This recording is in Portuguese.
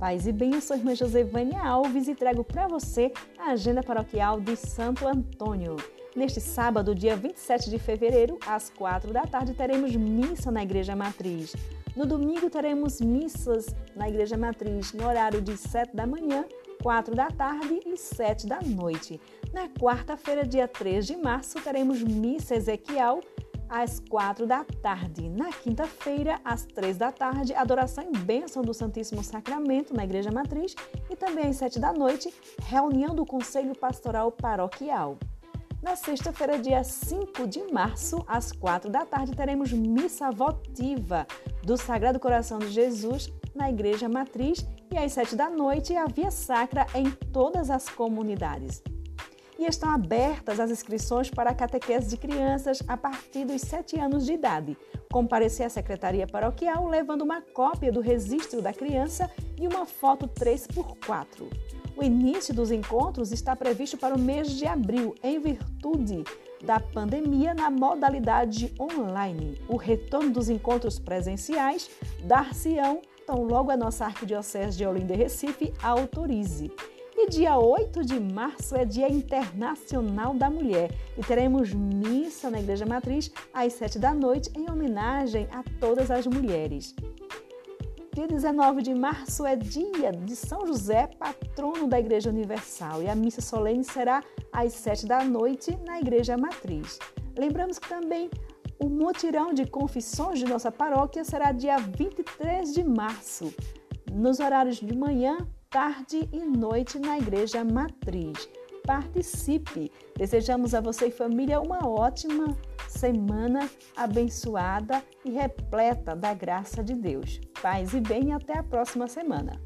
Paz e bem, eu sou a irmã Josevânia Alves e trago para você a agenda paroquial de Santo Antônio. Neste sábado, dia 27 de fevereiro, às 4 da tarde, teremos missa na Igreja Matriz. No domingo, teremos missas na Igreja Matriz no horário de 7 da manhã, 4 da tarde e 7 da noite. Na quarta-feira, dia 3 de março, teremos missa Ezequiel às quatro da tarde. Na quinta-feira, às três da tarde, adoração e bênção do Santíssimo Sacramento na Igreja Matriz e também às sete da noite, reunião do Conselho Pastoral Paroquial. Na sexta-feira, dia 5 de março, às quatro da tarde, teremos missa votiva do Sagrado Coração de Jesus na Igreja Matriz e às sete da noite, a Via Sacra em todas as comunidades e estão abertas as inscrições para catequese de crianças a partir dos 7 anos de idade. Comparecer à secretaria paroquial levando uma cópia do registro da criança e uma foto 3x4. O início dos encontros está previsto para o mês de abril, em virtude da pandemia na modalidade online. O retorno dos encontros presenciais dar-se-ão tão logo a nossa Arquidiocese de Olinda e Recife autorize. Dia 8 de março é Dia Internacional da Mulher e teremos missa na Igreja Matriz às 7 da noite em homenagem a todas as mulheres. Dia 19 de março é dia de São José, patrono da Igreja Universal, e a missa solene será às 7 da noite na Igreja Matriz. Lembramos que também o mutirão de confissões de nossa paróquia será dia 23 de março, nos horários de manhã, tarde e noite na Igreja Matriz. Participe! Desejamos a você e família uma ótima semana abençoada e repleta da graça de Deus. Paz e bem até a próxima semana.